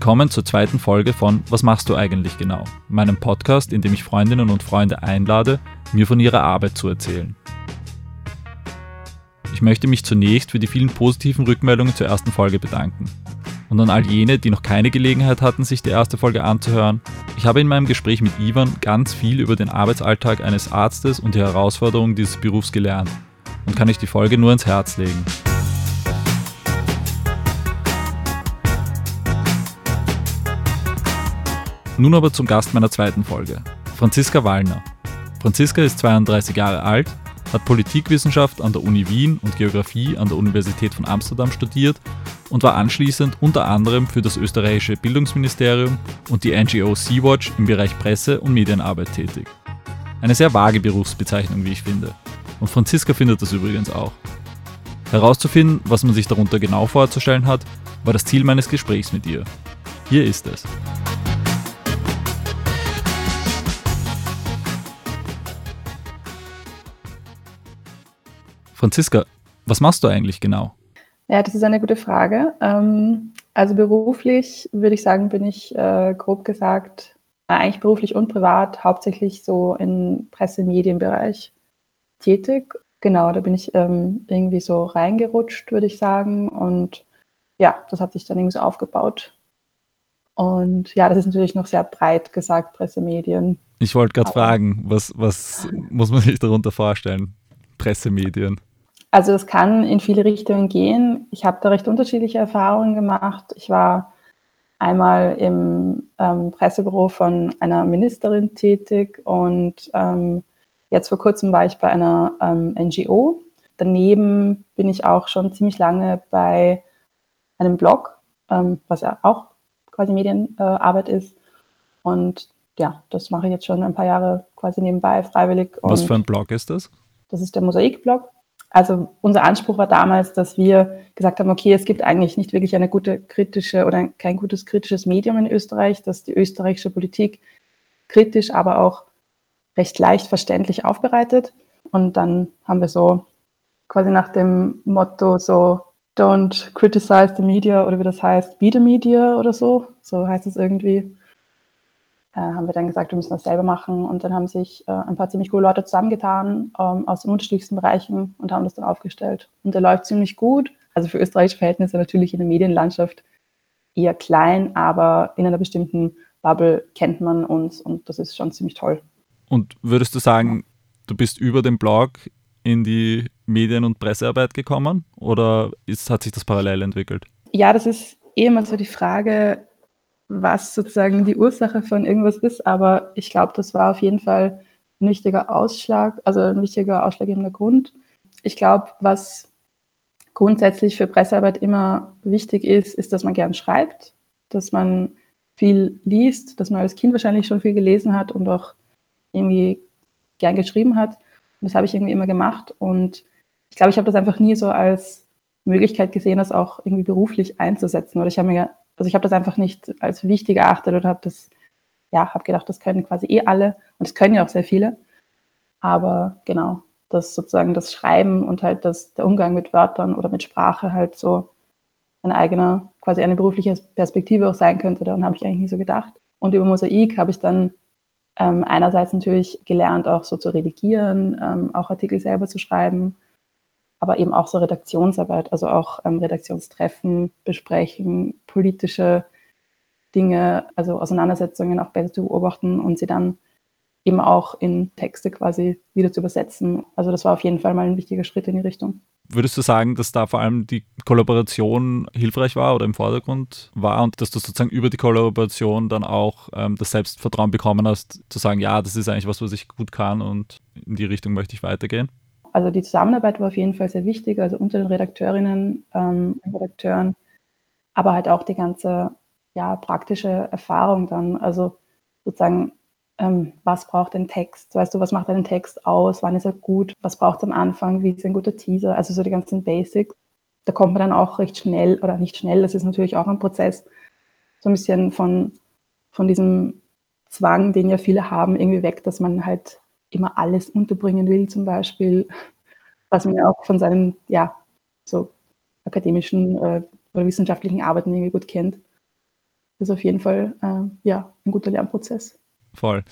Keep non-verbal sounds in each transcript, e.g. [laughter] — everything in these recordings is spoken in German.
Willkommen zur zweiten Folge von Was machst du eigentlich genau? Meinem Podcast, in dem ich Freundinnen und Freunde einlade, mir von ihrer Arbeit zu erzählen. Ich möchte mich zunächst für die vielen positiven Rückmeldungen zur ersten Folge bedanken. Und an all jene, die noch keine Gelegenheit hatten, sich die erste Folge anzuhören, ich habe in meinem Gespräch mit Ivan ganz viel über den Arbeitsalltag eines Arztes und die Herausforderungen dieses Berufs gelernt und kann ich die Folge nur ins Herz legen. Nun aber zum Gast meiner zweiten Folge, Franziska Wallner. Franziska ist 32 Jahre alt, hat Politikwissenschaft an der Uni Wien und Geografie an der Universität von Amsterdam studiert und war anschließend unter anderem für das österreichische Bildungsministerium und die NGO Sea-Watch im Bereich Presse- und Medienarbeit tätig. Eine sehr vage Berufsbezeichnung, wie ich finde. Und Franziska findet das übrigens auch. Herauszufinden, was man sich darunter genau vorzustellen hat, war das Ziel meines Gesprächs mit ihr. Hier ist es. Franziska, was machst du eigentlich genau? Ja, das ist eine gute Frage. Ähm, also beruflich würde ich sagen, bin ich äh, grob gesagt, eigentlich beruflich und privat hauptsächlich so im Presse-Medienbereich tätig. Genau, da bin ich ähm, irgendwie so reingerutscht, würde ich sagen. Und ja, das hat sich dann irgendwie so aufgebaut. Und ja, das ist natürlich noch sehr breit gesagt, Pressemedien. Ich wollte gerade fragen, was, was muss man sich darunter vorstellen? Pressemedien. Also es kann in viele Richtungen gehen. Ich habe da recht unterschiedliche Erfahrungen gemacht. Ich war einmal im ähm, Pressebüro von einer Ministerin tätig und ähm, jetzt vor kurzem war ich bei einer ähm, NGO. Daneben bin ich auch schon ziemlich lange bei einem Blog, ähm, was ja auch quasi Medienarbeit äh, ist. Und ja, das mache ich jetzt schon ein paar Jahre quasi nebenbei, freiwillig. Was für ein Blog ist das? Das ist der Mosaik-Blog. Also unser Anspruch war damals, dass wir gesagt haben, okay, es gibt eigentlich nicht wirklich eine gute kritische oder kein gutes kritisches Medium in Österreich, dass die österreichische Politik kritisch, aber auch recht leicht verständlich aufbereitet. Und dann haben wir so quasi nach dem Motto so don't criticize the media oder wie das heißt, be the media oder so, so heißt es irgendwie, äh, haben wir dann gesagt, wir müssen das selber machen. Und dann haben sich äh, ein paar ziemlich coole Leute zusammengetan ähm, aus den unterschiedlichsten Bereichen und haben das dann aufgestellt. Und der läuft ziemlich gut. Also für österreichische Verhältnisse natürlich in der Medienlandschaft eher klein, aber in einer bestimmten Bubble kennt man uns und das ist schon ziemlich toll. Und würdest du sagen, du bist über den Blog in die Medien- und Pressearbeit gekommen oder ist, hat sich das parallel entwickelt? Ja, das ist eh immer so die Frage, was sozusagen die Ursache von irgendwas ist, aber ich glaube, das war auf jeden Fall ein wichtiger Ausschlag, also ein wichtiger ausschlaggebender Grund. Ich glaube, was grundsätzlich für Pressearbeit immer wichtig ist, ist, dass man gern schreibt, dass man viel liest, dass man als Kind wahrscheinlich schon viel gelesen hat und auch irgendwie gern geschrieben hat. Und das habe ich irgendwie immer gemacht. Und ich glaube, ich habe das einfach nie so als Möglichkeit gesehen, das auch irgendwie beruflich einzusetzen. Oder ich habe mir also ich habe das einfach nicht als wichtig erachtet oder habe das, ja, habe gedacht, das können quasi eh alle und das können ja auch sehr viele. Aber genau, dass sozusagen das Schreiben und halt das, der Umgang mit Wörtern oder mit Sprache halt so ein eigener, quasi eine berufliche Perspektive auch sein könnte. Daran habe ich eigentlich nie so gedacht. Und über Mosaik habe ich dann ähm, einerseits natürlich gelernt, auch so zu redigieren, ähm, auch Artikel selber zu schreiben, aber eben auch so Redaktionsarbeit, also auch ähm, Redaktionstreffen, besprechen, politische Dinge, also Auseinandersetzungen auch besser zu beobachten und sie dann eben auch in Texte quasi wieder zu übersetzen. Also das war auf jeden Fall mal ein wichtiger Schritt in die Richtung. Würdest du sagen, dass da vor allem die Kollaboration hilfreich war oder im Vordergrund war und dass du sozusagen über die Kollaboration dann auch ähm, das Selbstvertrauen bekommen hast, zu sagen, ja, das ist eigentlich was, was ich gut kann und in die Richtung möchte ich weitergehen? Also die Zusammenarbeit war auf jeden Fall sehr wichtig, also unter den Redakteurinnen ähm, und Redakteuren, aber halt auch die ganze ja, praktische Erfahrung dann. Also sozusagen, ähm, was braucht ein Text? Weißt du, was macht einen Text aus? Wann ist er gut? Was braucht es am Anfang? Wie ist ein guter Teaser? Also so die ganzen Basics. Da kommt man dann auch recht schnell, oder nicht schnell, das ist natürlich auch ein Prozess, so ein bisschen von, von diesem Zwang, den ja viele haben, irgendwie weg, dass man halt immer alles unterbringen will, zum Beispiel, was man ja auch von seinen, ja, so akademischen äh, oder wissenschaftlichen Arbeiten irgendwie gut kennt. ist auf jeden Fall äh, ja, ein guter Lernprozess. Voll.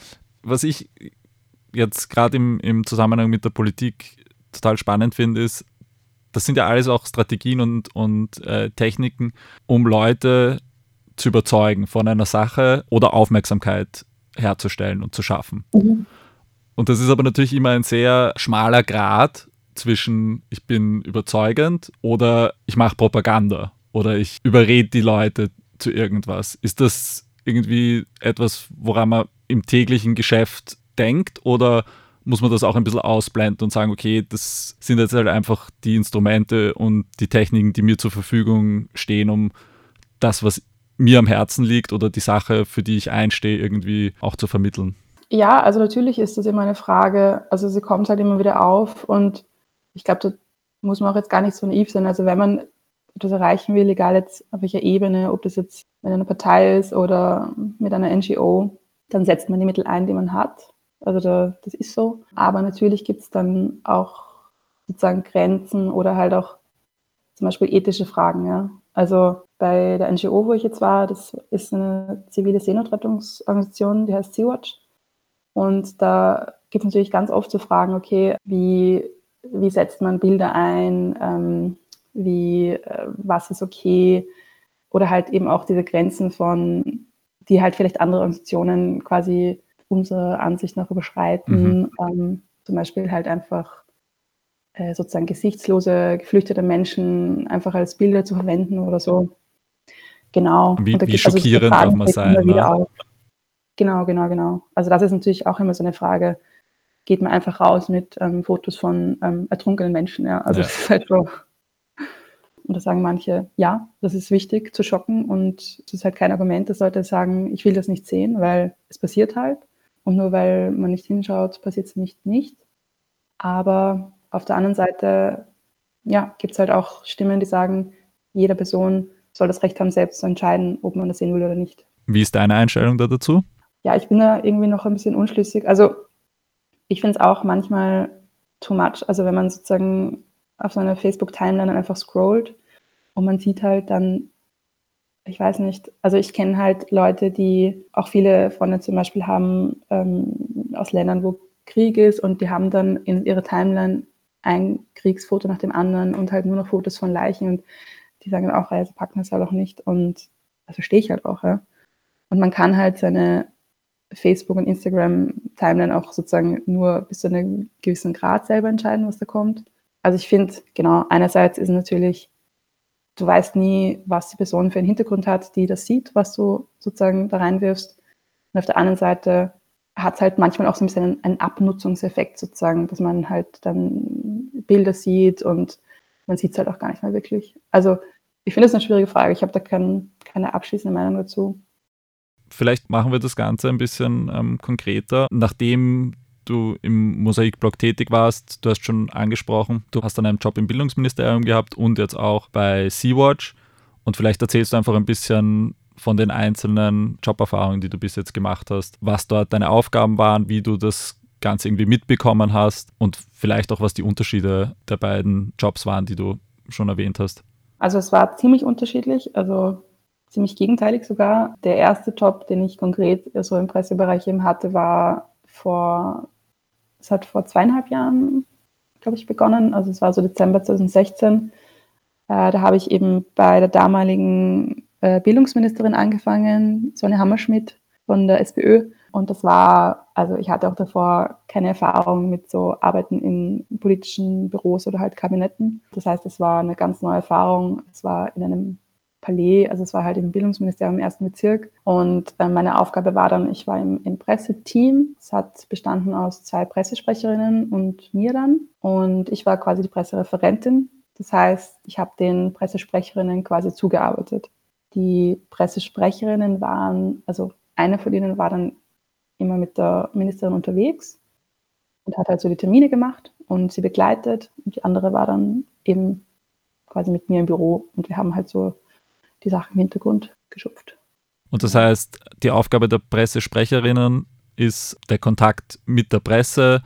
Was ich jetzt gerade im, im Zusammenhang mit der Politik total spannend finde, ist, das sind ja alles auch Strategien und, und äh, Techniken, um Leute zu überzeugen von einer Sache oder Aufmerksamkeit herzustellen und zu schaffen. Mhm. Und das ist aber natürlich immer ein sehr schmaler Grad zwischen ich bin überzeugend oder ich mache Propaganda oder ich überrede die Leute zu irgendwas. Ist das irgendwie etwas, woran man im täglichen Geschäft denkt oder muss man das auch ein bisschen ausblenden und sagen, okay, das sind jetzt halt einfach die Instrumente und die Techniken, die mir zur Verfügung stehen, um das, was mir am Herzen liegt oder die Sache, für die ich einstehe, irgendwie auch zu vermitteln? Ja, also natürlich ist das immer eine Frage, also sie kommt halt immer wieder auf und ich glaube, da muss man auch jetzt gar nicht so naiv sein. Also wenn man etwas erreichen will, egal jetzt auf welcher Ebene, ob das jetzt mit einer Partei ist oder mit einer NGO, dann setzt man die Mittel ein, die man hat. Also da, das ist so. Aber natürlich gibt es dann auch sozusagen Grenzen oder halt auch zum Beispiel ethische Fragen. Ja. Also bei der NGO, wo ich jetzt war, das ist eine zivile Seenotrettungsorganisation, die heißt Sea-Watch. Und da gibt es natürlich ganz oft zu so Fragen, okay, wie, wie setzt man Bilder ein, ähm, wie, äh, was ist okay, oder halt eben auch diese Grenzen von, die halt vielleicht andere Organisationen quasi unserer Ansicht nach überschreiten. Mhm. Ähm, zum Beispiel halt einfach äh, sozusagen gesichtslose, geflüchtete Menschen einfach als Bilder zu verwenden oder so. Genau. Wie, wie also schockierend also darf man sein. Ne? Genau, genau, genau. Also das ist natürlich auch immer so eine Frage, geht man einfach raus mit ähm, Fotos von ähm, ertrunkenen Menschen, ja. Also ja. das ist halt so. Und da sagen manche, ja, das ist wichtig zu schocken und das ist halt kein Argument, dass Leute sagen, ich will das nicht sehen, weil es passiert halt. Und nur weil man nicht hinschaut, passiert es nicht nicht. Aber auf der anderen Seite, ja, gibt es halt auch Stimmen, die sagen, jede Person soll das Recht haben, selbst zu entscheiden, ob man das sehen will oder nicht. Wie ist deine Einstellung da dazu? Ja, ich bin da irgendwie noch ein bisschen unschlüssig. Also ich finde es auch manchmal too much. Also wenn man sozusagen auf so einer Facebook-Timeline einfach scrollt und man sieht halt dann, ich weiß nicht, also ich kenne halt Leute, die auch viele Freunde zum Beispiel haben ähm, aus Ländern, wo Krieg ist und die haben dann in ihrer Timeline ein Kriegsfoto nach dem anderen und halt nur noch Fotos von Leichen und die sagen dann auch, also packen das halt auch nicht und das verstehe ich halt auch, ja. Und man kann halt seine Facebook- und Instagram-Timeline auch sozusagen nur bis zu einem gewissen Grad selber entscheiden, was da kommt. Also ich finde, genau, einerseits ist natürlich, du weißt nie, was die Person für einen Hintergrund hat, die das sieht, was du sozusagen da reinwirfst. Und auf der anderen Seite hat es halt manchmal auch so ein bisschen einen Abnutzungseffekt sozusagen, dass man halt dann Bilder sieht und man sieht es halt auch gar nicht mehr wirklich. Also ich finde es eine schwierige Frage. Ich habe da kein, keine abschließende Meinung dazu. Vielleicht machen wir das Ganze ein bisschen ähm, konkreter. Nachdem du im Mosaikblog tätig warst, du hast schon angesprochen, du hast dann einen Job im Bildungsministerium gehabt und jetzt auch bei Sea-Watch. Und vielleicht erzählst du einfach ein bisschen von den einzelnen Joberfahrungen, die du bis jetzt gemacht hast, was dort deine Aufgaben waren, wie du das Ganze irgendwie mitbekommen hast und vielleicht auch, was die Unterschiede der beiden Jobs waren, die du schon erwähnt hast. Also es war ziemlich unterschiedlich. Also ziemlich gegenteilig sogar. Der erste Job, den ich konkret so im Pressebereich eben hatte, war vor, es hat vor zweieinhalb Jahren, glaube ich, begonnen. Also es war so Dezember 2016. Äh, da habe ich eben bei der damaligen äh, Bildungsministerin angefangen, Sonja Hammerschmidt von der SPÖ. Und das war, also ich hatte auch davor keine Erfahrung mit so Arbeiten in politischen Büros oder halt Kabinetten. Das heißt, es war eine ganz neue Erfahrung. Es war in einem Palais, also es war halt im Bildungsministerium im ersten Bezirk. Und äh, meine Aufgabe war dann, ich war im, im Presseteam. Es hat bestanden aus zwei Pressesprecherinnen und mir dann. Und ich war quasi die Pressereferentin. Das heißt, ich habe den Pressesprecherinnen quasi zugearbeitet. Die Pressesprecherinnen waren, also eine von ihnen war dann immer mit der Ministerin unterwegs und hat halt so die Termine gemacht und sie begleitet. Und die andere war dann eben quasi mit mir im Büro und wir haben halt so die Sachen im Hintergrund geschupft. Und das heißt, die Aufgabe der Pressesprecherinnen ist der Kontakt mit der Presse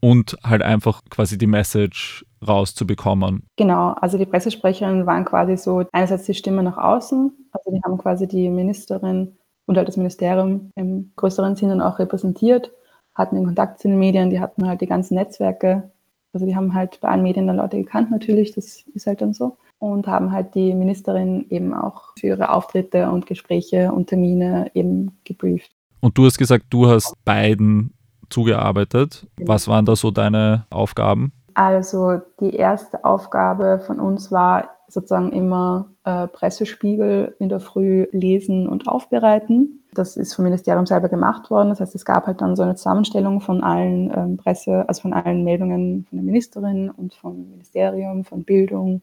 und halt einfach quasi die Message rauszubekommen. Genau, also die Pressesprecherinnen waren quasi so einerseits die Stimme nach außen, also die haben quasi die Ministerin und halt das Ministerium im größeren Sinne auch repräsentiert, hatten den Kontakt zu den Medien, die hatten halt die ganzen Netzwerke, also die haben halt bei allen Medien dann Leute gekannt natürlich, das ist halt dann so und haben halt die Ministerin eben auch für ihre Auftritte und Gespräche und Termine eben gebrieft. Und du hast gesagt, du hast beiden zugearbeitet. Genau. Was waren da so deine Aufgaben? Also die erste Aufgabe von uns war sozusagen immer äh, Pressespiegel in der Früh lesen und aufbereiten. Das ist vom Ministerium selber gemacht worden. Das heißt, es gab halt dann so eine Zusammenstellung von allen ähm, Presse, also von allen Meldungen von der Ministerin und vom Ministerium, von Bildung,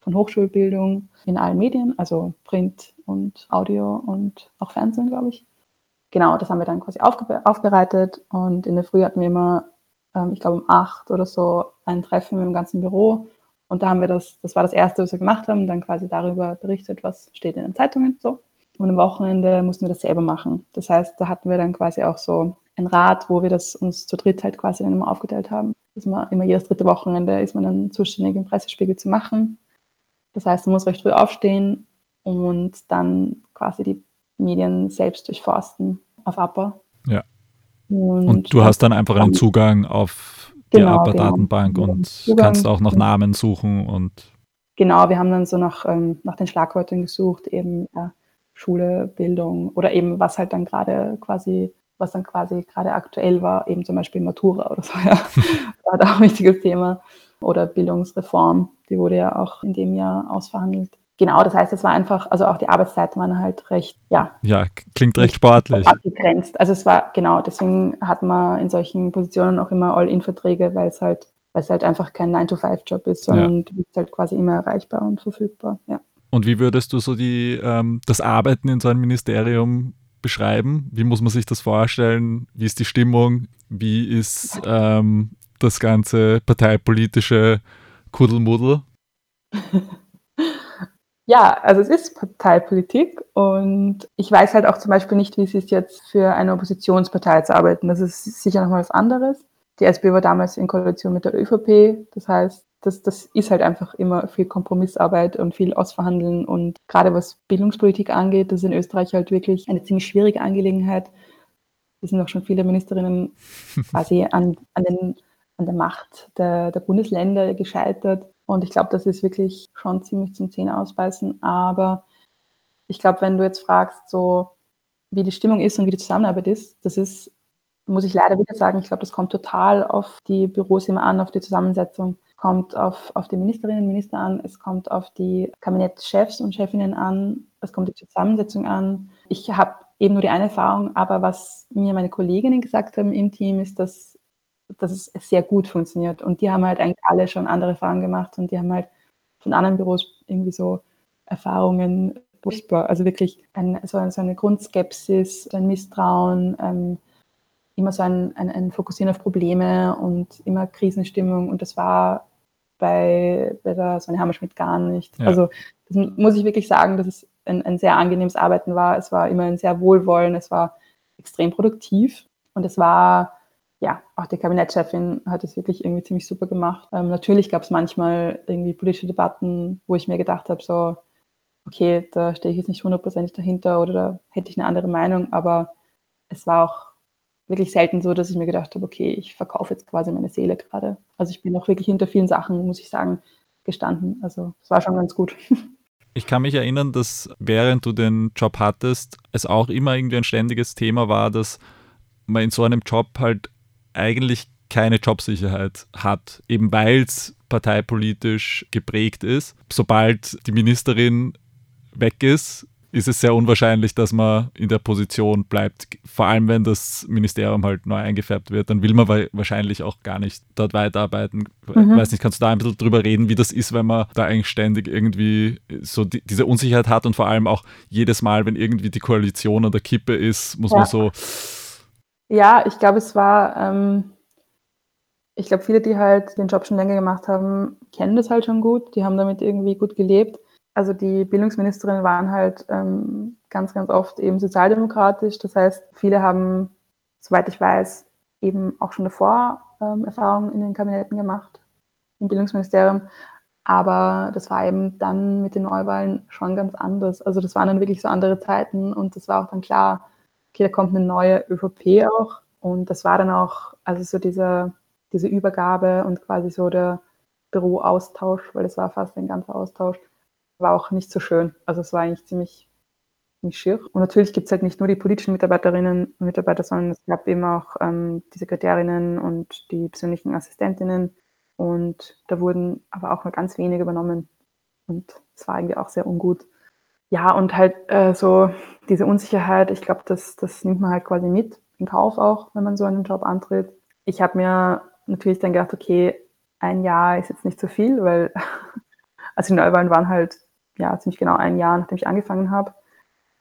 von Hochschulbildung in allen Medien, also Print und Audio und auch Fernsehen, glaube ich. Genau, das haben wir dann quasi aufbereitet und in der Früh hatten wir immer ähm, ich glaube um acht oder so, ein Treffen mit dem ganzen Büro. Und da haben wir das, das war das Erste, was wir gemacht haben, dann quasi darüber berichtet, was steht in den Zeitungen so. Und am Wochenende mussten wir das selber machen. Das heißt, da hatten wir dann quasi auch so ein Rad, wo wir das uns zu dritt halt quasi dann immer aufgeteilt haben. Dass man immer jedes dritte Wochenende ist man dann zuständig, im Pressespiegel zu machen. Das heißt, man muss recht früh aufstehen und dann quasi die Medien selbst durchforsten auf Upper. Ja. Und, und du hast dann einfach einen Zugang auf die genau, APA-Datenbank genau. und Zugang, kannst auch nach Namen suchen und Genau, wir haben dann so nach, ähm, nach den Schlagwörtern gesucht, eben ja, Schule, Bildung oder eben was halt dann gerade quasi, was dann quasi gerade aktuell war, eben zum Beispiel Matura oder so, [laughs] ja. war da auch ein wichtiges Thema. Oder Bildungsreform, die wurde ja auch in dem Jahr ausverhandelt. Genau, das heißt, es war einfach, also auch die Arbeitszeiten waren halt recht, ja. Ja, klingt recht sportlich. Abgegrenzt. Also es war, genau, deswegen hat man in solchen Positionen auch immer All-In-Verträge, weil es halt, weil es halt einfach kein 9-to-5-Job ist, sondern ja. du bist halt quasi immer erreichbar und verfügbar, ja. Und wie würdest du so die, ähm, das Arbeiten in so einem Ministerium beschreiben? Wie muss man sich das vorstellen? Wie ist die Stimmung? Wie ist ähm, das ganze parteipolitische Kuddelmuddel? [laughs] Ja, also es ist Parteipolitik und ich weiß halt auch zum Beispiel nicht, wie es ist jetzt für eine Oppositionspartei zu arbeiten. Das ist sicher nochmal was anderes. Die SPÖ war damals in Koalition mit der ÖVP. Das heißt, das, das ist halt einfach immer viel Kompromissarbeit und viel Ausverhandeln. Und gerade was Bildungspolitik angeht, das ist in Österreich halt wirklich eine ziemlich schwierige Angelegenheit. Es sind auch schon viele Ministerinnen [laughs] quasi an, an, den, an der Macht der, der Bundesländer gescheitert. Und ich glaube, das ist wirklich schon ziemlich zum Zähne ausbeißen. Aber ich glaube, wenn du jetzt fragst, so wie die Stimmung ist und wie die Zusammenarbeit ist, das ist, muss ich leider wieder sagen, ich glaube, das kommt total auf die Büros immer an, auf die Zusammensetzung, kommt auf, auf die Ministerinnen und Minister an, es kommt auf die Kabinettschefs und Chefinnen an, es kommt die Zusammensetzung an. Ich habe eben nur die eine Erfahrung, aber was mir meine Kolleginnen gesagt haben im Team, ist, dass dass es sehr gut funktioniert. Und die haben halt eigentlich alle schon andere Erfahrungen gemacht und die haben halt von anderen Büros irgendwie so Erfahrungen. Also wirklich ein, so, so, eine Grundskepsis, ein Misstrauen, ähm, immer so ein, ein, ein, Fokussieren auf Probleme und immer Krisenstimmung. Und das war bei, bei der Sonja Hammerschmidt gar nicht. Ja. Also das muss ich wirklich sagen, dass es ein, ein sehr angenehmes Arbeiten war. Es war immer ein sehr Wohlwollen, es war extrem produktiv und es war ja, auch die Kabinettschefin hat es wirklich irgendwie ziemlich super gemacht. Ähm, natürlich gab es manchmal irgendwie politische Debatten, wo ich mir gedacht habe, so, okay, da stehe ich jetzt nicht hundertprozentig dahinter oder da hätte ich eine andere Meinung, aber es war auch wirklich selten so, dass ich mir gedacht habe, okay, ich verkaufe jetzt quasi meine Seele gerade. Also ich bin auch wirklich hinter vielen Sachen, muss ich sagen, gestanden. Also es war schon ganz gut. [laughs] Ich kann mich erinnern, dass während du den Job hattest, es auch immer irgendwie ein ständiges Thema war, dass man in so einem Job halt eigentlich keine Jobsicherheit hat, eben weil es parteipolitisch geprägt ist. Sobald die Ministerin weg ist, ist es sehr unwahrscheinlich, dass man in der Position bleibt. Vor allem, wenn das Ministerium halt neu eingefärbt wird, dann will man wahrscheinlich auch gar nicht dort weiterarbeiten. Mhm. Weiß nicht, kannst du da ein bisschen drüber reden, wie das ist, wenn man da eigentlich ständig irgendwie so die, diese Unsicherheit hat und vor allem auch jedes Mal, wenn irgendwie die Koalition an der Kippe ist, muss ja. man so ja, ich glaube, es war, ähm, ich glaube, viele, die halt den Job schon länger gemacht haben, kennen das halt schon gut. Die haben damit irgendwie gut gelebt. Also die Bildungsministerinnen waren halt ähm, ganz, ganz oft eben sozialdemokratisch. Das heißt, viele haben, soweit ich weiß, eben auch schon davor ähm, Erfahrungen in den Kabinetten gemacht, im Bildungsministerium. Aber das war eben dann mit den Neuwahlen schon ganz anders. Also das waren dann wirklich so andere Zeiten und das war auch dann klar, okay, da kommt eine neue ÖVP auch. Und das war dann auch, also so diese, diese Übergabe und quasi so der Büroaustausch, weil das war fast ein ganzer Austausch, war auch nicht so schön. Also es war eigentlich ziemlich, ziemlich schier. Und natürlich gibt es halt nicht nur die politischen Mitarbeiterinnen und Mitarbeiter, sondern es gab eben auch ähm, die Sekretärinnen und die persönlichen Assistentinnen. Und da wurden aber auch nur ganz wenige übernommen. Und es war irgendwie auch sehr ungut. Ja, und halt äh, so diese Unsicherheit, ich glaube, das, das nimmt man halt quasi mit in Kauf auch, wenn man so einen Job antritt. Ich habe mir natürlich dann gedacht, okay, ein Jahr ist jetzt nicht so viel, weil [laughs] also die Neuwahlen waren halt ja ziemlich genau ein Jahr, nachdem ich angefangen habe.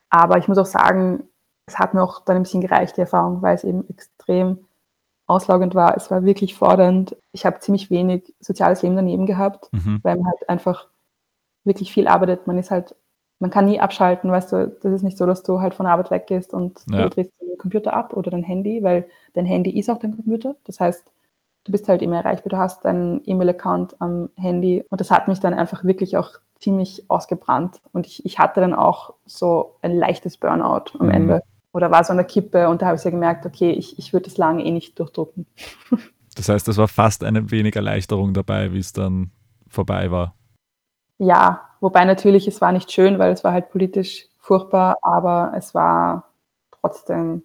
Aber ich muss auch sagen, es hat mir auch dann ein bisschen gereicht, die Erfahrung, weil es eben extrem auslaugend war. Es war wirklich fordernd. Ich habe ziemlich wenig soziales Leben daneben gehabt, mhm. weil man halt einfach wirklich viel arbeitet. Man ist halt, man kann nie abschalten, weißt du, das ist nicht so, dass du halt von der Arbeit weggehst und ja. du drehst den Computer ab oder dein Handy, weil dein Handy ist auch dein Computer. Das heißt, du bist halt immer erreichbar, du hast deinen E-Mail-Account am Handy und das hat mich dann einfach wirklich auch ziemlich ausgebrannt und ich, ich hatte dann auch so ein leichtes Burnout am mhm. Ende oder war so an der Kippe und da habe ich ja gemerkt, okay, ich, ich würde das lange eh nicht durchdrucken. [laughs] Das heißt, es war fast eine wenig Erleichterung dabei, wie es dann vorbei war. Ja, wobei natürlich, es war nicht schön, weil es war halt politisch furchtbar, aber es war trotzdem,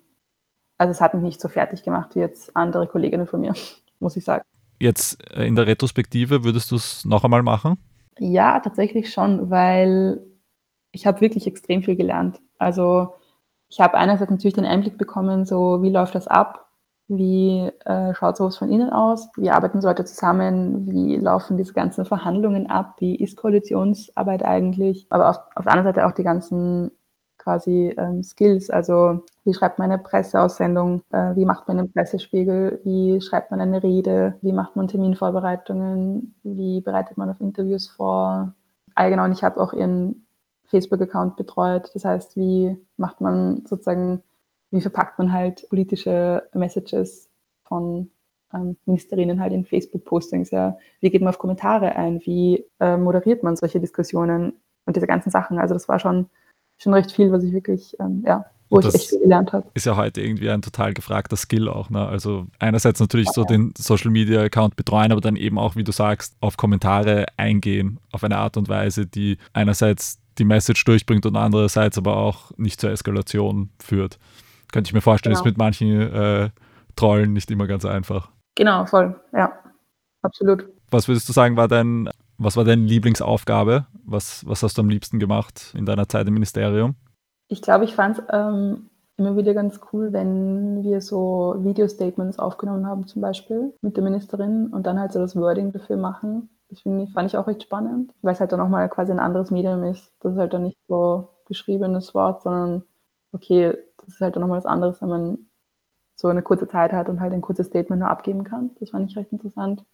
also es hat mich nicht so fertig gemacht wie jetzt andere Kolleginnen von mir muss ich sagen. Jetzt äh, in der Retrospektive würdest du es noch einmal machen? Ja, tatsächlich schon, weil ich habe wirklich extrem viel gelernt. Also ich habe einerseits natürlich den Einblick bekommen, so wie läuft das ab, wie äh, schaut sowas von innen aus, wie arbeiten Leute zusammen, wie laufen diese ganzen Verhandlungen ab, wie ist Koalitionsarbeit eigentlich, aber auf, auf der anderen Seite auch die ganzen quasi ähm, Skills. Also wie schreibt man eine Presseaussendung, äh, wie macht man einen Pressespiegel, wie schreibt man eine Rede, wie macht man Terminvorbereitungen, wie bereitet man auf Interviews vor. Allgemein, ich habe auch ihren Facebook-Account betreut. Das heißt, wie macht man sozusagen, wie verpackt man halt politische Messages von ähm, Ministerinnen halt in Facebook-Postings, ja. Wie geht man auf Kommentare ein? Wie äh, moderiert man solche Diskussionen und diese ganzen Sachen? Also das war schon schon recht viel, was ich wirklich, ähm, ja, wo ich echt viel gelernt habe. Ist ja heute irgendwie ein total gefragter Skill auch. Ne? Also einerseits natürlich so den Social Media Account betreuen, aber dann eben auch, wie du sagst, auf Kommentare eingehen, auf eine Art und Weise, die einerseits die Message durchbringt und andererseits aber auch nicht zur Eskalation führt. Könnte ich mir vorstellen, genau. ist mit manchen äh, Trollen nicht immer ganz einfach. Genau, voll, ja, absolut. Was würdest du sagen, war dein was war deine Lieblingsaufgabe? Was, was hast du am liebsten gemacht in deiner Zeit im Ministerium? Ich glaube, ich fand es ähm, immer wieder ganz cool, wenn wir so Video-Statements aufgenommen haben, zum Beispiel mit der Ministerin und dann halt so das Wording dafür machen. Das ich, fand ich auch recht spannend, weil es halt dann nochmal quasi ein anderes Medium ist. Das ist halt dann nicht so geschriebenes Wort, sondern okay, das ist halt dann nochmal was anderes, wenn man so eine kurze Zeit hat und halt ein kurzes Statement nur abgeben kann. Das fand ich recht interessant.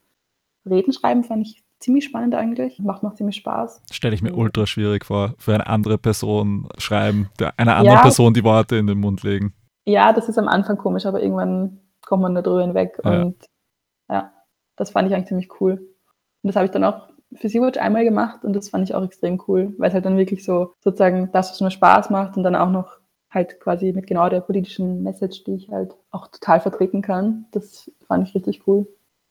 Reden schreiben fand ich ziemlich spannend eigentlich. Macht noch ziemlich Spaß. Stelle ich mir ultra schwierig vor, für eine andere Person schreiben, einer anderen ja. Person die Worte in den Mund legen. Ja, das ist am Anfang komisch, aber irgendwann kommt man da drüber hinweg. Ja. Und ja, das fand ich eigentlich ziemlich cool. Und das habe ich dann auch für Sea-Watch einmal gemacht und das fand ich auch extrem cool, weil es halt dann wirklich so sozusagen das, was mir Spaß macht und dann auch noch halt quasi mit genau der politischen Message, die ich halt auch total vertreten kann. Das fand ich richtig cool.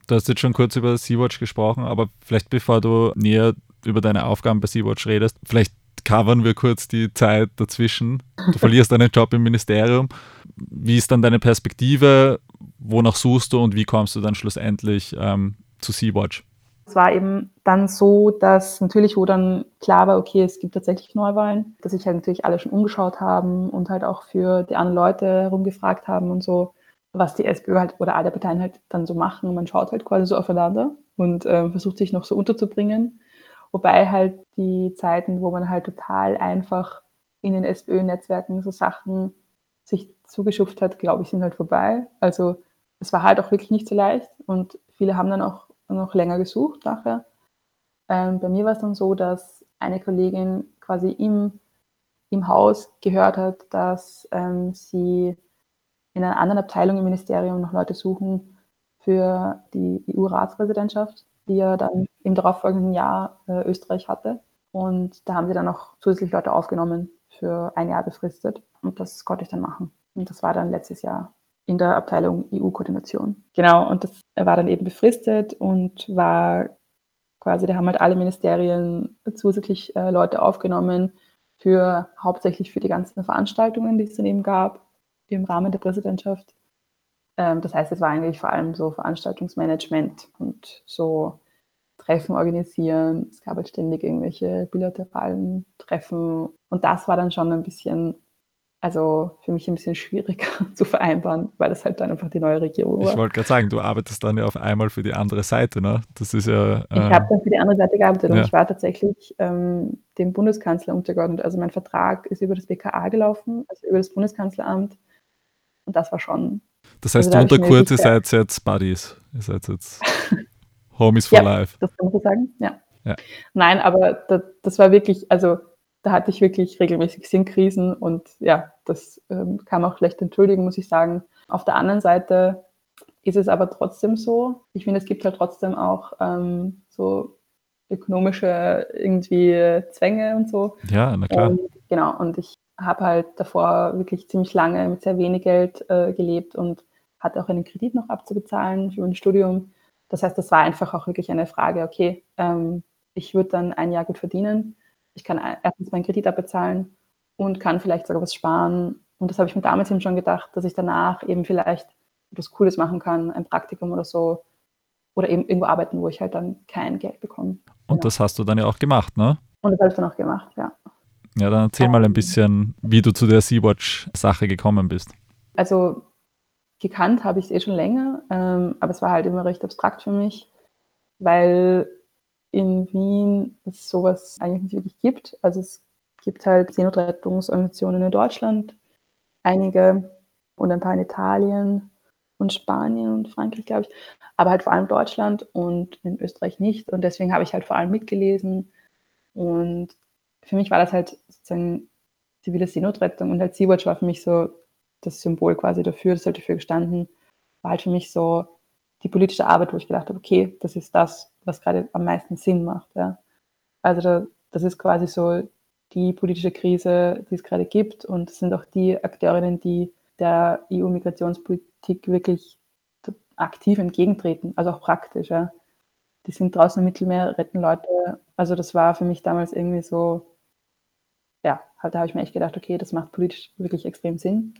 Du hast jetzt schon kurz über Sea-Watch gesprochen, aber vielleicht bevor du näher über deine Aufgaben bei Sea-Watch redest, vielleicht covern wir kurz die Zeit dazwischen. Du verlierst deinen Job im Ministerium. Wie ist dann deine Perspektive? Wonach suchst du und wie kommst du dann schlussendlich ähm, zu Sea-Watch? Es war eben dann so, dass natürlich, wo dann klar war, okay, es gibt tatsächlich Neuwahlen, dass sich halt natürlich alle schon umgeschaut haben und halt auch für die anderen Leute herumgefragt haben und so was die SPÖ halt oder alle Parteien halt dann so machen. Man schaut halt quasi so aufeinander und äh, versucht sich noch so unterzubringen. Wobei halt die Zeiten, wo man halt total einfach in den SPÖ-Netzwerken so Sachen sich zugeschupft hat, glaube ich, sind halt vorbei. Also es war halt auch wirklich nicht so leicht und viele haben dann auch noch länger gesucht nachher. Ähm, bei mir war es dann so, dass eine Kollegin quasi im, im Haus gehört hat, dass ähm, sie in einer anderen Abteilung im Ministerium noch Leute suchen für die EU-Ratspräsidentschaft, die ja dann im darauffolgenden Jahr äh, Österreich hatte. Und da haben sie dann noch zusätzlich Leute aufgenommen für ein Jahr befristet. Und das konnte ich dann machen. Und das war dann letztes Jahr in der Abteilung EU-Koordination. Genau, und das war dann eben befristet und war quasi, da haben halt alle Ministerien zusätzlich äh, Leute aufgenommen für hauptsächlich für die ganzen Veranstaltungen, die es dann eben gab im Rahmen der Präsidentschaft. Ähm, das heißt, es war eigentlich vor allem so Veranstaltungsmanagement und so Treffen organisieren. Es gab halt ständig irgendwelche bilateralen Treffen. Und das war dann schon ein bisschen, also für mich ein bisschen schwieriger [laughs] zu vereinbaren, weil das halt dann einfach die neue Regierung war. Ich wollte gerade sagen, du arbeitest dann ja auf einmal für die andere Seite, ne? Das ist ja. Äh, ich habe dann für die andere Seite gearbeitet ja. und ich war tatsächlich ähm, dem Bundeskanzler untergeordnet. Also mein Vertrag ist über das BKA gelaufen, also über das Bundeskanzleramt. Und das war schon. Das heißt, also, unter kurz, ihr seid jetzt Buddies. Ihr seid jetzt [laughs] Homies for ja, life. Das kann man so sagen, ja. ja. Nein, aber das, das, war wirklich, also da hatte ich wirklich regelmäßig Sinnkrisen und ja, das ähm, kann man auch schlecht entschuldigen, muss ich sagen. Auf der anderen Seite ist es aber trotzdem so. Ich finde, es gibt halt trotzdem auch ähm, so ökonomische irgendwie Zwänge und so. Ja, na klar. Und, genau, und ich habe halt davor wirklich ziemlich lange mit sehr wenig Geld äh, gelebt und hatte auch einen Kredit noch abzubezahlen für mein Studium. Das heißt, das war einfach auch wirklich eine Frage, okay, ähm, ich würde dann ein Jahr gut verdienen, ich kann erstens meinen Kredit abbezahlen und kann vielleicht sogar was sparen. Und das habe ich mir damals eben schon gedacht, dass ich danach eben vielleicht etwas Cooles machen kann, ein Praktikum oder so, oder eben irgendwo arbeiten, wo ich halt dann kein Geld bekomme. Und genau. das hast du dann ja auch gemacht, ne? Und das habe ich dann auch gemacht, ja. Ja, dann erzähl mal ein bisschen, wie du zu der Sea-Watch-Sache gekommen bist. Also gekannt habe ich es eh schon länger, ähm, aber es war halt immer recht abstrakt für mich, weil in Wien es sowas eigentlich nicht wirklich gibt. Also es gibt halt Seenotrettungsorganisationen in Deutschland, einige und ein paar in Italien und Spanien und Frankreich, glaube ich, aber halt vor allem Deutschland und in Österreich nicht. Und deswegen habe ich halt vor allem mitgelesen. Und für mich war das halt sozusagen zivile Seenotrettung und halt Sea-Watch war für mich so das Symbol quasi dafür, das hat dafür gestanden, war halt für mich so die politische Arbeit, wo ich gedacht habe, okay, das ist das, was gerade am meisten Sinn macht. Ja. Also da, das ist quasi so die politische Krise, die es gerade gibt und es sind auch die Akteurinnen, die der EU-Migrationspolitik wirklich aktiv entgegentreten, also auch praktisch. Ja. Die sind draußen im Mittelmeer, retten Leute. Also das war für mich damals irgendwie so, ja, halt, da habe ich mir echt gedacht, okay, das macht politisch wirklich extrem Sinn.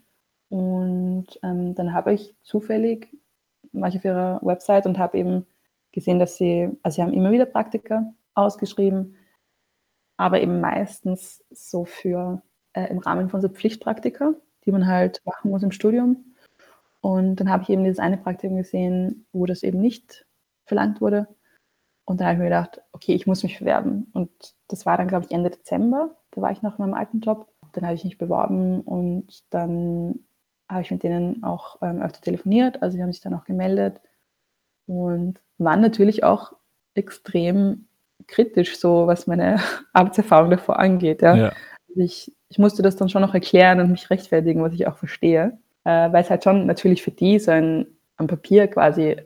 Und ähm, dann habe ich zufällig, ich auf ihrer Website und habe eben gesehen, dass sie, also sie haben immer wieder Praktika ausgeschrieben, aber eben meistens so für äh, im Rahmen von so Pflichtpraktika, die man halt machen muss im Studium. Und dann habe ich eben dieses eine Praktikum gesehen, wo das eben nicht verlangt wurde. Und dann habe ich mir gedacht, okay, ich muss mich bewerben. Und das war dann, glaube ich, Ende Dezember. Da war ich noch in meinem alten Job. Dann habe ich mich beworben und dann habe ich mit denen auch ähm, öfter telefoniert, also sie haben sich dann auch gemeldet und waren natürlich auch extrem kritisch, so was meine [laughs] Arbeitserfahrung davor angeht. Ja. ja. Also ich, ich musste das dann schon noch erklären und mich rechtfertigen, was ich auch verstehe, äh, weil es halt schon natürlich für die so ein, am Papier quasi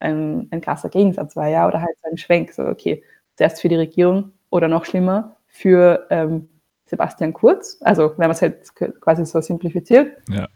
ein, ein krasser Gegensatz war, ja, oder halt so ein Schwenk, so okay, zuerst für die Regierung oder noch schlimmer für ähm, Sebastian Kurz, also wenn man es halt quasi so simplifiziert. Ja.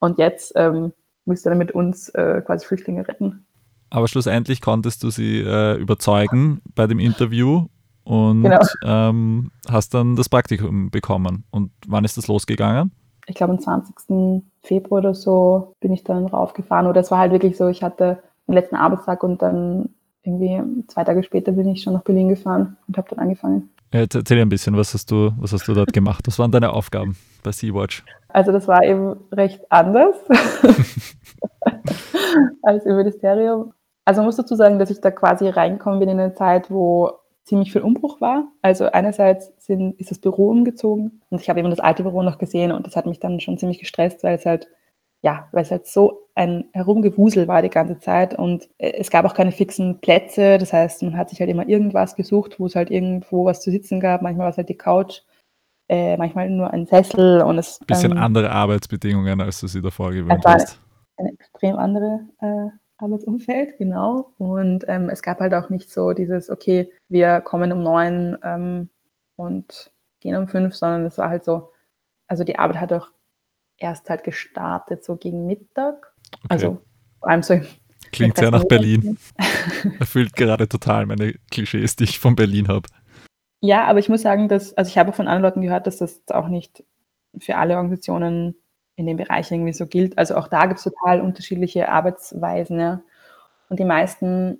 Und jetzt ähm, müsste er mit uns äh, quasi Flüchtlinge retten. Aber schlussendlich konntest du sie äh, überzeugen bei dem Interview und genau. ähm, hast dann das Praktikum bekommen. Und wann ist das losgegangen? Ich glaube, am 20. Februar oder so bin ich dann raufgefahren. Oder es war halt wirklich so, ich hatte den letzten Arbeitstag und dann irgendwie zwei Tage später bin ich schon nach Berlin gefahren und habe dann angefangen. Jetzt erzähl ein bisschen, was hast du, was hast du dort gemacht? Was waren deine Aufgaben bei Sea-Watch? Also das war eben recht anders [laughs] als im Ministerium. Also man muss dazu sagen, dass ich da quasi reingekommen bin in eine Zeit, wo ziemlich viel Umbruch war. Also einerseits sind, ist das Büro umgezogen und ich habe eben das alte Büro noch gesehen und das hat mich dann schon ziemlich gestresst, weil es halt ja, weil es halt so ein Herumgewusel war die ganze Zeit und äh, es gab auch keine fixen Plätze. Das heißt, man hat sich halt immer irgendwas gesucht, wo es halt irgendwo was zu sitzen gab. Manchmal war es halt die Couch. äh, manchmal nur ein Sessel und es. Bisschen ähm, andere Arbeitsbedingungen, als du sie davor gewöhnt hast. Ein extrem andere äh, Arbeitsumfeld, genau. Und ähm, es gab halt auch nicht so dieses, okay, wir kommen um neun ähm, und gehen um fünf, sondern es war halt so, also die Arbeit hat auch erst halt gestartet, so gegen Mittag. Okay. Also vor allem so. Klingt sehr nach Berlin. [laughs] Erfüllt gerade total meine Klischees, die ich von Berlin habe. Ja, aber ich muss sagen, dass, also ich habe von anderen Leuten gehört, dass das auch nicht für alle Organisationen in dem Bereich irgendwie so gilt. Also auch da gibt es total unterschiedliche Arbeitsweisen. Ja. Und die meisten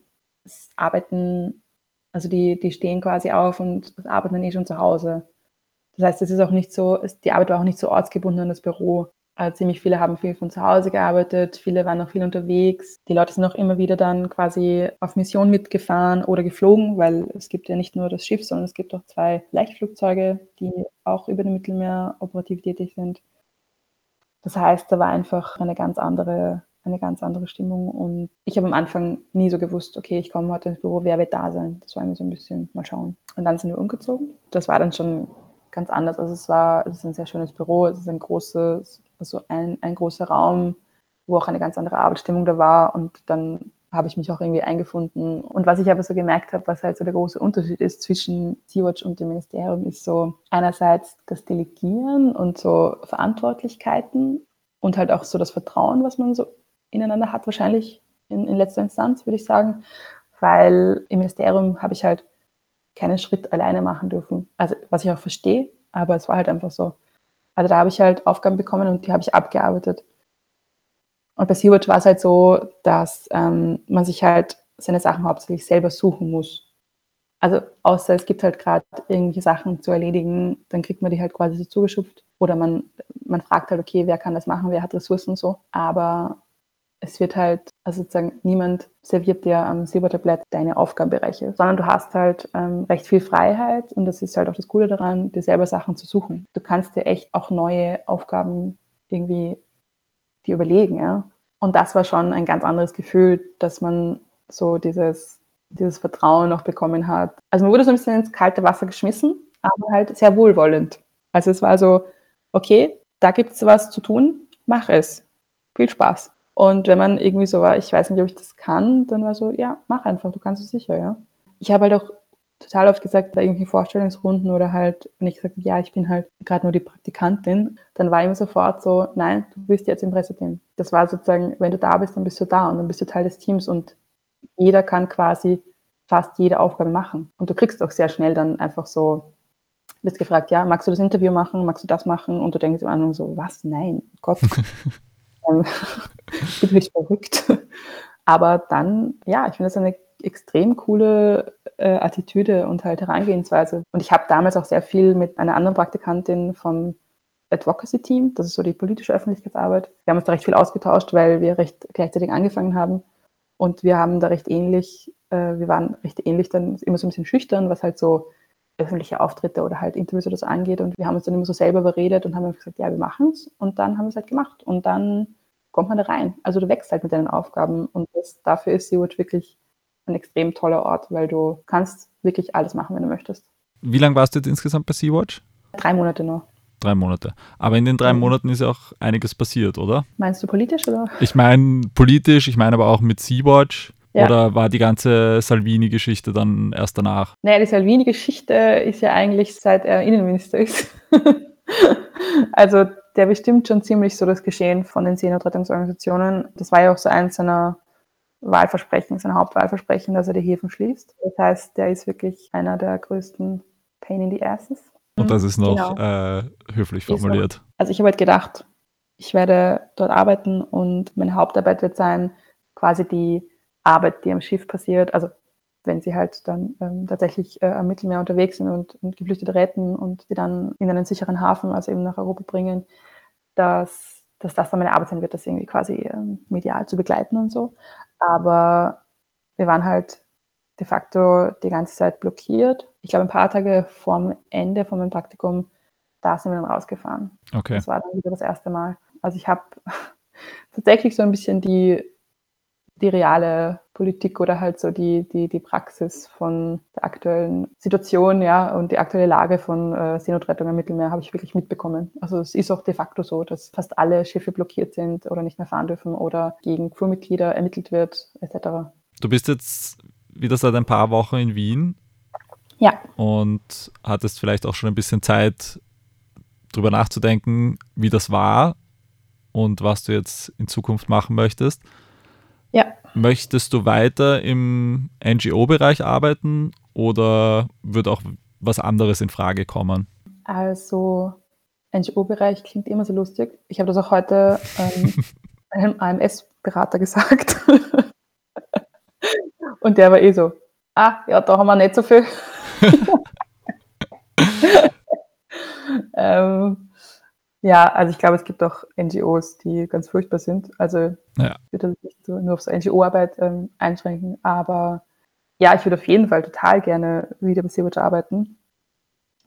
arbeiten, also die, die stehen quasi auf und arbeiten dann eh schon zu Hause. Das heißt, es ist auch nicht so, die Arbeit war auch nicht so ortsgebunden an das Büro. Also ziemlich viele haben viel von zu Hause gearbeitet, viele waren noch viel unterwegs. Die Leute sind auch immer wieder dann quasi auf Mission mitgefahren oder geflogen, weil es gibt ja nicht nur das Schiff, sondern es gibt auch zwei Leichtflugzeuge, die auch über dem Mittelmeer operativ tätig sind. Das heißt, da war einfach eine ganz andere, eine ganz andere Stimmung. Und ich habe am Anfang nie so gewusst, okay, ich komme heute ins Büro, wer wird da sein? Das war immer so ein bisschen mal schauen. Und dann sind wir umgezogen. Das war dann schon ganz anders. Also es war, es ist ein sehr schönes Büro, es ist ein großes, also ein, ein großer Raum, wo auch eine ganz andere Arbeitsstimmung da war und dann habe ich mich auch irgendwie eingefunden. Und was ich aber so gemerkt habe, was halt so der große Unterschied ist zwischen Sea-Watch und dem Ministerium, ist so einerseits das Delegieren und so Verantwortlichkeiten und halt auch so das Vertrauen, was man so ineinander hat, wahrscheinlich in, in letzter Instanz, würde ich sagen. Weil im Ministerium habe ich halt keinen Schritt alleine machen dürfen. Also was ich auch verstehe, aber es war halt einfach so. Also da habe ich halt Aufgaben bekommen und die habe ich abgearbeitet. Und bei Sea-Watch war es halt so, dass ähm, man sich halt seine Sachen hauptsächlich selber suchen muss. Also außer es gibt halt gerade irgendwelche Sachen zu erledigen, dann kriegt man die halt quasi so zugeschupft. Oder man, man fragt halt, okay, wer kann das machen, wer hat Ressourcen und so. Aber es wird halt, also sozusagen niemand serviert dir am Silbertablett deine Aufgabenbereiche, sondern du hast halt ähm, recht viel Freiheit und das ist halt auch das Coole daran, dir selber Sachen zu suchen. Du kannst dir echt auch neue Aufgaben irgendwie dir überlegen, ja. Und das war schon ein ganz anderes Gefühl, dass man so dieses, dieses Vertrauen noch bekommen hat. Also man wurde so ein bisschen ins kalte Wasser geschmissen, aber halt sehr wohlwollend. Also es war so, okay, da gibt es was zu tun, mach es. Viel Spaß. Und wenn man irgendwie so war, ich weiß nicht, ob ich das kann, dann war so, ja, mach einfach, du kannst es sicher, ja. Ich habe halt auch total oft gesagt, bei irgendwelchen Vorstellungsrunden oder halt, wenn ich gesagt habe, ja, ich bin halt gerade nur die Praktikantin, dann war immer sofort so, nein, du bist jetzt im Presseteam. Das war sozusagen, wenn du da bist, dann bist du da und dann bist du Teil des Teams und jeder kann quasi fast jede Aufgabe machen. Und du kriegst auch sehr schnell dann einfach so, bist gefragt, ja, magst du das Interview machen, magst du das machen? Und du denkst am Anfang so, was? Nein, Gott. [laughs] ähm, [laughs] bin ich verrückt. Aber dann, ja, ich finde das eine extrem coole äh, Attitüde und halt Herangehensweise. Und ich habe damals auch sehr viel mit einer anderen Praktikantin vom Advocacy Team, das ist so die politische Öffentlichkeitsarbeit. Wir haben uns da recht viel ausgetauscht, weil wir recht gleichzeitig angefangen haben. Und wir haben da recht ähnlich, äh, wir waren recht ähnlich dann immer so ein bisschen schüchtern, was halt so öffentliche Auftritte oder halt Interviews oder so angeht. Und wir haben uns dann immer so selber überredet und haben gesagt, ja, wir machen es. Und dann haben wir es halt gemacht. Und dann kommt man da rein. Also du wächst halt mit deinen Aufgaben. Und das, dafür ist Sea-Watch wirklich ein extrem toller Ort, weil du kannst wirklich alles machen, wenn du möchtest. Wie lange warst du jetzt insgesamt bei Sea-Watch? Drei Monate noch. Drei Monate. Aber in den drei mhm. Monaten ist ja auch einiges passiert, oder? Meinst du politisch oder? Ich meine politisch, ich meine aber auch mit Sea-Watch. Ja. Oder war die ganze Salvini-Geschichte dann erst danach? Naja, die Salvini-Geschichte ist ja eigentlich seit er Innenminister ist. [laughs] also der bestimmt schon ziemlich so das Geschehen von den Seenotrettungsorganisationen. Das war ja auch so eins seiner Wahlversprechen, sein Hauptwahlversprechen, dass er die Häfen schließt. Das heißt, der ist wirklich einer der größten Pain in the Asses. Und das ist noch genau. äh, höflich formuliert. Also ich habe halt gedacht, ich werde dort arbeiten und meine Hauptarbeit wird sein, quasi die Arbeit, die am Schiff passiert, also wenn sie halt dann ähm, tatsächlich äh, am Mittelmeer unterwegs sind und, und, Geflüchtete retten und die dann in einen sicheren Hafen, also eben nach Europa bringen, dass, dass das dann meine Arbeit sein wird, das irgendwie quasi ähm, medial zu begleiten und so. Aber wir waren halt de facto die ganze Zeit blockiert. Ich glaube, ein paar Tage vorm Ende von meinem Praktikum, da sind wir dann rausgefahren. Okay. Das war dann wieder das erste Mal. Also ich habe [laughs] tatsächlich so ein bisschen die, die reale Politik oder halt so die, die, die Praxis von der aktuellen Situation, ja, und die aktuelle Lage von äh, Seenotrettung im Mittelmeer habe ich wirklich mitbekommen. Also es ist auch de facto so, dass fast alle Schiffe blockiert sind oder nicht mehr fahren dürfen oder gegen Crewmitglieder ermittelt wird, etc. Du bist jetzt wieder seit ein paar Wochen in Wien. Ja. Und hattest vielleicht auch schon ein bisschen Zeit, darüber nachzudenken, wie das war und was du jetzt in Zukunft machen möchtest. Ja. Möchtest du weiter im NGO-Bereich arbeiten oder wird auch was anderes in Frage kommen? Also NGO-Bereich klingt immer so lustig. Ich habe das auch heute ähm, [laughs] einem AMS-Berater gesagt. [laughs] Und der war eh so, ah, ja, da haben wir nicht so viel. [laughs] ähm, ja, also ich glaube, es gibt auch NGOs, die ganz furchtbar sind. Also ja. ich würde das nicht so nur auf so NGO-Arbeit ähm, einschränken, aber ja, ich würde auf jeden Fall total gerne wieder bei Sea-Watch arbeiten.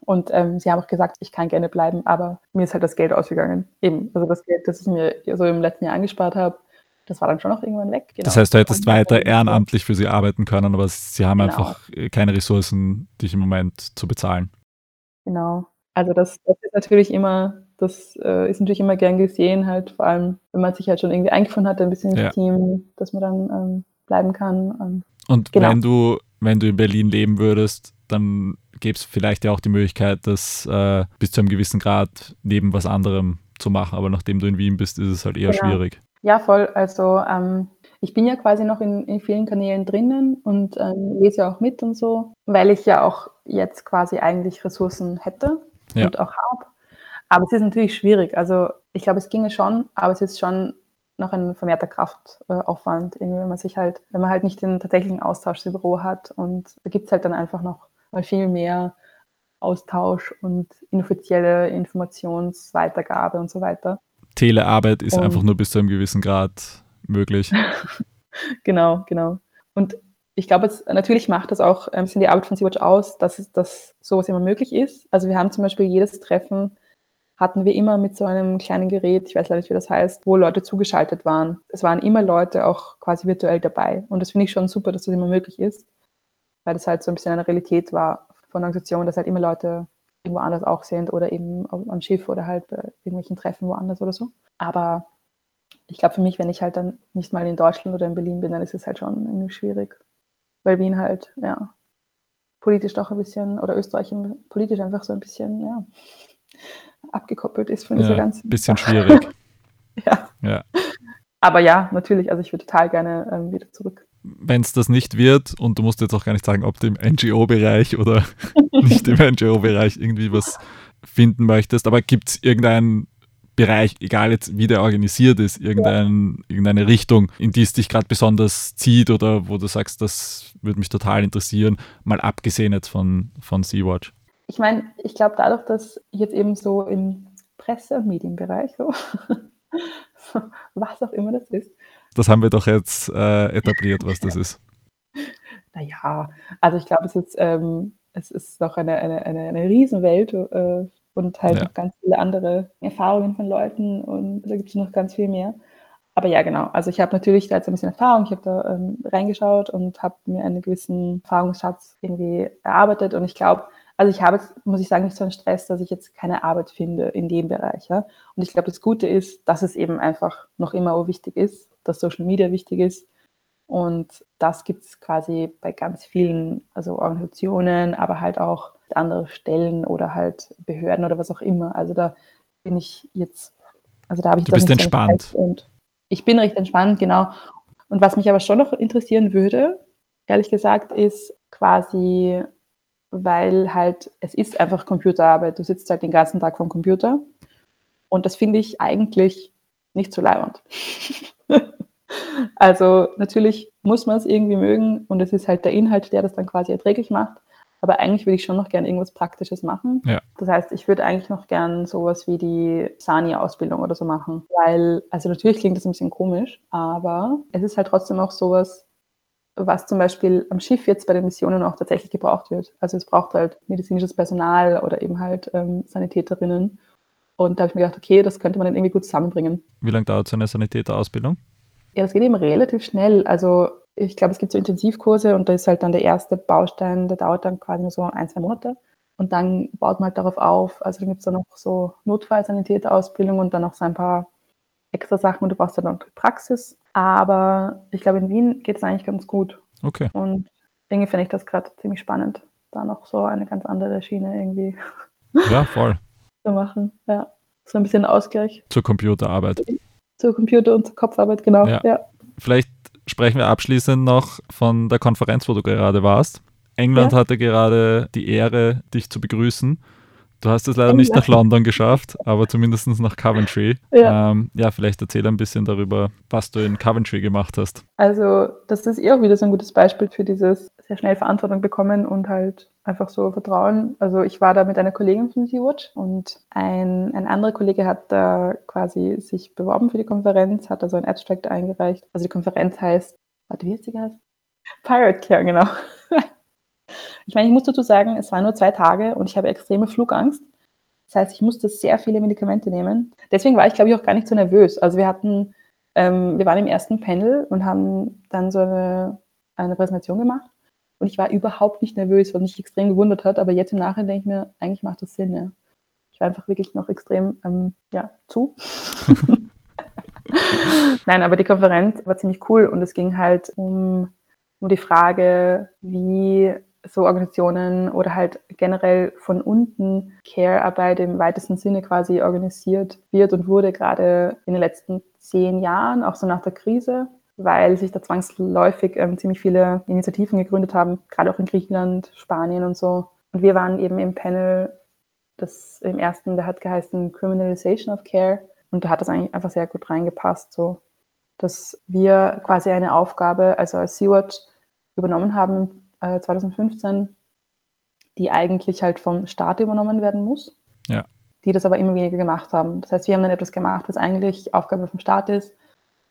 Und ähm, sie haben auch gesagt, ich kann gerne bleiben, aber mir ist halt das Geld ausgegangen. Eben, also das Geld, das ich mir so im letzten Jahr angespart habe, das war dann schon noch irgendwann weg. Genau. Das heißt, du hättest weiter ehrenamtlich für sie arbeiten können, aber sie haben genau. einfach keine Ressourcen, dich im Moment zu bezahlen. Genau. Also das, das ist natürlich immer, das äh, ist natürlich immer gern gesehen, halt vor allem, wenn man sich halt schon irgendwie eingefunden hat, ein bisschen ins ja. Team, dass man dann ähm, bleiben kann. Ähm, Und genau. wenn du, wenn du in Berlin leben würdest, dann gäbe es vielleicht ja auch die Möglichkeit, das äh, bis zu einem gewissen Grad neben was anderem zu machen. Aber nachdem du in Wien bist, ist es halt eher genau. schwierig. Ja, voll. Also ähm, ich bin ja quasi noch in, in vielen Kanälen drinnen und ähm, lese ja auch mit und so, weil ich ja auch jetzt quasi eigentlich Ressourcen hätte ja. und auch habe. Aber es ist natürlich schwierig. Also ich glaube, es ginge schon, aber es ist schon noch ein vermehrter Kraftaufwand, irgendwie, wenn man sich halt, wenn man halt nicht den tatsächlichen Austausch im Büro hat. Und da gibt es halt dann einfach noch mal viel mehr Austausch und inoffizielle Informationsweitergabe und so weiter. Telearbeit ist und einfach nur bis zu einem gewissen Grad möglich. [laughs] genau, genau. Und ich glaube, natürlich macht das auch ein bisschen die Arbeit von Sea-Watch aus, dass, es, dass sowas immer möglich ist. Also wir haben zum Beispiel jedes Treffen hatten wir immer mit so einem kleinen Gerät, ich weiß leider nicht, wie das heißt, wo Leute zugeschaltet waren. Es waren immer Leute auch quasi virtuell dabei. Und das finde ich schon super, dass das immer möglich ist, weil das halt so ein bisschen eine Realität war von der Organisation, dass halt immer Leute irgendwo anders auch sind oder eben am Schiff oder halt bei irgendwelchen Treffen woanders oder so. Aber ich glaube für mich, wenn ich halt dann nicht mal in Deutschland oder in Berlin bin, dann ist es halt schon irgendwie schwierig. Weil Wien halt, ja, politisch doch ein bisschen, oder Österreich politisch einfach so ein bisschen, ja, abgekoppelt ist von ja, dieser ganzen. Bisschen schwierig. [laughs] ja. ja. Aber ja, natürlich, also ich würde total gerne ähm, wieder zurück wenn es das nicht wird, und du musst jetzt auch gar nicht sagen, ob du im NGO-Bereich oder [laughs] nicht im NGO-Bereich irgendwie was finden möchtest, aber gibt es irgendeinen Bereich, egal jetzt wie der organisiert ist, irgendein, ja. irgendeine Richtung, in die es dich gerade besonders zieht oder wo du sagst, das würde mich total interessieren, mal abgesehen jetzt von, von Sea-Watch? Ich meine, ich glaube dadurch, dass jetzt eben so im Presse- und Medienbereich, so, [laughs] was auch immer das ist, das haben wir doch jetzt äh, etabliert, was das ist. [laughs] Naja, also ich glaube, es ist, ähm, es ist noch eine, eine, eine, eine Riesenwelt äh, und halt ja. noch ganz viele andere Erfahrungen von Leuten und da gibt es noch ganz viel mehr. Aber ja, genau. Also ich habe natürlich da jetzt ein bisschen Erfahrung. Ich habe da ähm, reingeschaut und habe mir einen gewissen Erfahrungsschatz irgendwie erarbeitet. Und ich glaube, also ich habe jetzt, muss ich sagen, nicht so einen Stress, dass ich jetzt keine Arbeit finde in dem Bereich. Ja? Und ich glaube, das Gute ist, dass es eben einfach noch immer wichtig ist dass Social Media wichtig ist. Und das gibt es quasi bei ganz vielen also Organisationen, aber halt auch andere Stellen oder halt Behörden oder was auch immer. Also da bin ich jetzt, also da habe ich Du bist entspannt. Und ich bin recht entspannt, genau. Und was mich aber schon noch interessieren würde, ehrlich gesagt, ist quasi, weil halt, es ist einfach Computerarbeit. Du sitzt halt den ganzen Tag vom Computer. Und das finde ich eigentlich nicht so leibend. [laughs] also natürlich muss man es irgendwie mögen und es ist halt der Inhalt, der das dann quasi erträglich macht. Aber eigentlich würde ich schon noch gerne irgendwas Praktisches machen. Ja. Das heißt, ich würde eigentlich noch gern sowas wie die Sani-Ausbildung oder so machen. Weil, also natürlich klingt das ein bisschen komisch, aber es ist halt trotzdem auch sowas, was zum Beispiel am Schiff jetzt bei den Missionen auch tatsächlich gebraucht wird. Also es braucht halt medizinisches Personal oder eben halt ähm, Sanitäterinnen. Und da habe ich mir gedacht, okay, das könnte man dann irgendwie gut zusammenbringen. Wie lange dauert so eine Sanitäterausbildung? Ja, das geht eben relativ schnell. Also ich glaube, es gibt so Intensivkurse und da ist halt dann der erste Baustein, der dauert dann quasi nur so ein, zwei Monate. Und dann baut man halt darauf auf. Also dann gibt es dann noch so Notfallsanitäterausbildung und dann noch so ein paar extra Sachen und du brauchst dann noch Praxis. Aber ich glaube, in Wien geht es eigentlich ganz gut. Okay. Und irgendwie finde ich das gerade ziemlich spannend, da noch so eine ganz andere Schiene irgendwie Ja, voll. [laughs] zu machen. Ja. So ein bisschen Ausgleich Zur Computerarbeit. zur Computer- und zur Kopfarbeit, genau. Ja. Ja. Vielleicht sprechen wir abschließend noch von der Konferenz, wo du gerade warst. England Ja. hatte gerade die Ehre, dich zu begrüßen. Du hast es leider nicht England. nach London geschafft, aber zumindest nach Coventry. [laughs] Ja. Ähm, ja, vielleicht erzähl ein bisschen darüber, was du in Coventry gemacht hast. Also, das ist eh auch wieder so ein gutes Beispiel für dieses sehr schnell Verantwortung bekommen und halt einfach so Vertrauen. Also, ich war da mit einer Kollegin von Sea-Watch und ein, ein anderer Kollege hat da quasi sich beworben für die Konferenz, hat da so ein Abstract eingereicht. Also, die Konferenz heißt, warte, wie heißt die geheißen? Pirate Care, genau. [laughs] Ich meine, ich muss dazu sagen, es waren nur zwei Tage und ich habe extreme Flugangst. Das heißt, ich musste sehr viele Medikamente nehmen. Deswegen war ich, glaube ich, auch gar nicht so nervös. Also wir hatten, ähm, wir waren im ersten Panel und haben dann so eine, eine Präsentation gemacht. Und ich war überhaupt nicht nervös, was mich extrem gewundert hat. Aber jetzt im Nachhinein denke ich mir, eigentlich macht das Sinn. Ja. Ich war einfach wirklich noch extrem ähm, ja, zu. [laughs] Nein, aber die Konferenz war ziemlich cool und es ging halt um, um die Frage, wie so Organisationen oder halt generell von unten Care-Arbeit im weitesten Sinne quasi organisiert wird und wurde gerade in den letzten zehn Jahren, auch so nach der Krise, weil sich da zwangsläufig ähm, ziemlich viele Initiativen gegründet haben, gerade auch in Griechenland, Spanien und so. Und wir waren eben im Panel, das im ersten, der hat geheißen Criminalization of Care. Und da hat das eigentlich einfach sehr gut reingepasst, so dass wir quasi eine Aufgabe, also als Sea-Watch übernommen haben äh, 2015, die eigentlich halt vom Staat übernommen werden muss. Ja. Die das aber immer weniger gemacht haben. Das heißt, wir haben dann etwas gemacht, was eigentlich Aufgabe vom Staat ist.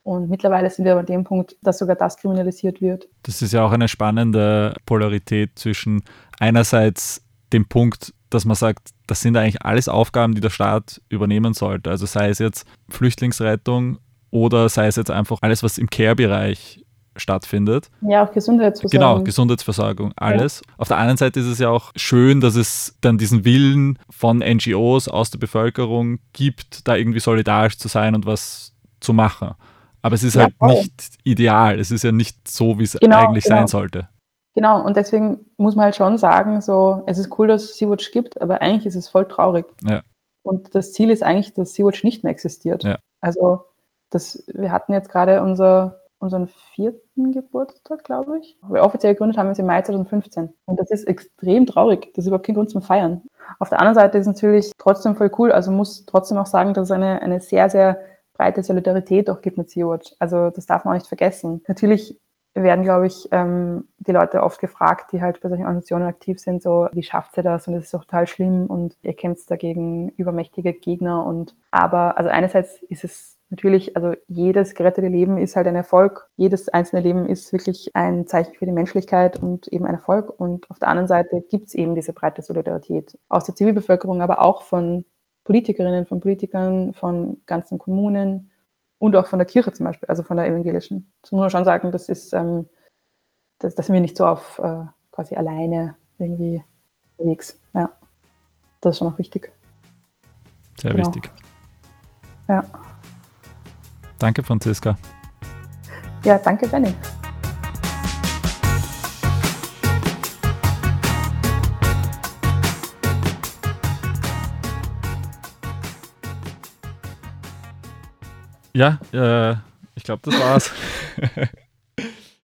Und mittlerweile sind wir aber an dem Punkt, dass sogar das kriminalisiert wird. Das ist ja auch eine spannende Polarität zwischen einerseits dem Punkt, dass man sagt, das sind eigentlich alles Aufgaben, die der Staat übernehmen sollte. Also sei es jetzt Flüchtlingsrettung oder sei es jetzt einfach alles, was im Care-Bereich stattfindet. Ja, auch Gesundheitsversorgung. Genau, Gesundheitsversorgung, alles. Auf der anderen Seite ist es ja auch schön, dass es dann diesen Willen von NGOs aus der Bevölkerung gibt, da irgendwie solidarisch zu sein und was zu machen. Aber es ist Ja, halt voll. nicht ideal. Es ist ja nicht so, wie es Genau, eigentlich genau. sein sollte. Genau, und deswegen muss man halt schon sagen, so, es ist cool, dass es Sea-Watch gibt, aber eigentlich ist es voll traurig. Ja. Und das Ziel ist eigentlich, dass Sea-Watch nicht mehr existiert. Ja. Also, das, wir hatten jetzt gerade unser, unseren vierten Geburtstag, glaube ich. Wir offiziell gegründet haben wir es im Mai 2015. Und das ist extrem traurig. Das ist überhaupt kein Grund zum Feiern. Auf der anderen Seite ist es natürlich trotzdem voll cool. Also muss trotzdem auch sagen, dass es eine, eine sehr, sehr breite Solidarität auch gibt mit Sea-Watch. Also das darf man auch nicht vergessen. Natürlich werden, glaube ich, ähm, die Leute oft gefragt, die halt bei solchen Organisationen aktiv sind, so, wie schafft ihr das? Und das ist doch total schlimm und ihr kämpft dagegen übermächtige Gegner und, aber, also einerseits ist es natürlich, also jedes gerettete Leben ist halt ein Erfolg. Jedes einzelne Leben ist wirklich ein Zeichen für die Menschlichkeit und eben ein Erfolg. Und auf der anderen Seite gibt es eben diese breite Solidarität aus der Zivilbevölkerung, aber auch von Politikerinnen, von Politikern, von ganzen Kommunen und auch von der Kirche zum Beispiel, also von der evangelischen. Das muss man schon sagen, das ist, ähm, das, das sind wir nicht so auf äh, quasi alleine irgendwie unterwegs. Ja, das ist schon auch wichtig. Sehr Genau. wichtig. Ja, Danke, Franziska. ja danke, Benny. Ja, äh, ich glaube, das war's. [laughs]